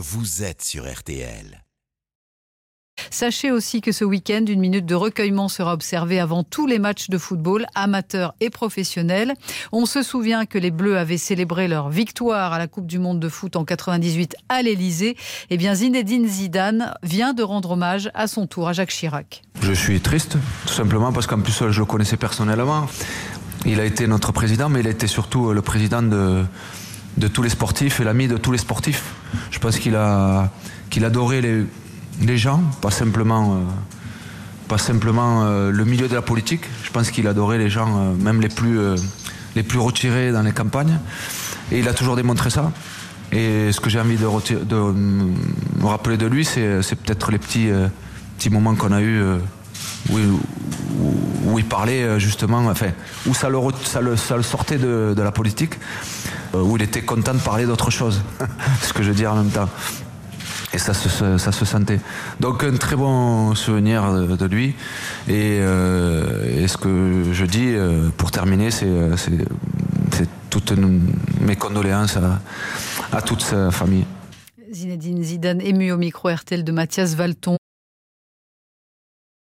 vous êtes sur RTL. Sachez aussi que ce week-end, une minute de recueillement sera observée avant tous les matchs de football, amateurs et professionnels. On se souvient que les Bleus avaient célébré leur victoire à la Coupe du Monde de foot en 98 à l'Elysée. Eh bien, Zinedine Zidane vient de rendre hommage à son tour à Jacques Chirac. Je suis triste, tout simplement parce qu'en plus, je le connaissais personnellement. Il a été notre président, mais il a été surtout le président de, de tous les sportifs et l'ami de tous les sportifs. Je pense qu'il a, qu'il adorait les, gens, pas simplement, euh, euh, le milieu de la politique. Je pense qu'il adorait les gens, euh, même les plus, retirés dans les campagnes. Et il a toujours démontré ça. Et ce que j'ai envie de, me rappeler de lui, c'est peut-être les petits, moments qu'on a eus où, il- parlait justement, enfin, où ça le, ça le, sortait de, la politique, où il était content de parler d'autre chose, ce que je veux dire en même temps. Et ça se, se- ça se sentait. Donc un très bon souvenir de, de lui. Et, euh, et ce que je dis euh, pour terminer, c'est euh, c'est- c'est toutes nos- mes condoléances à, à toute sa famille. Zinedine Zidane ému au micro RTL de Mathias Valton.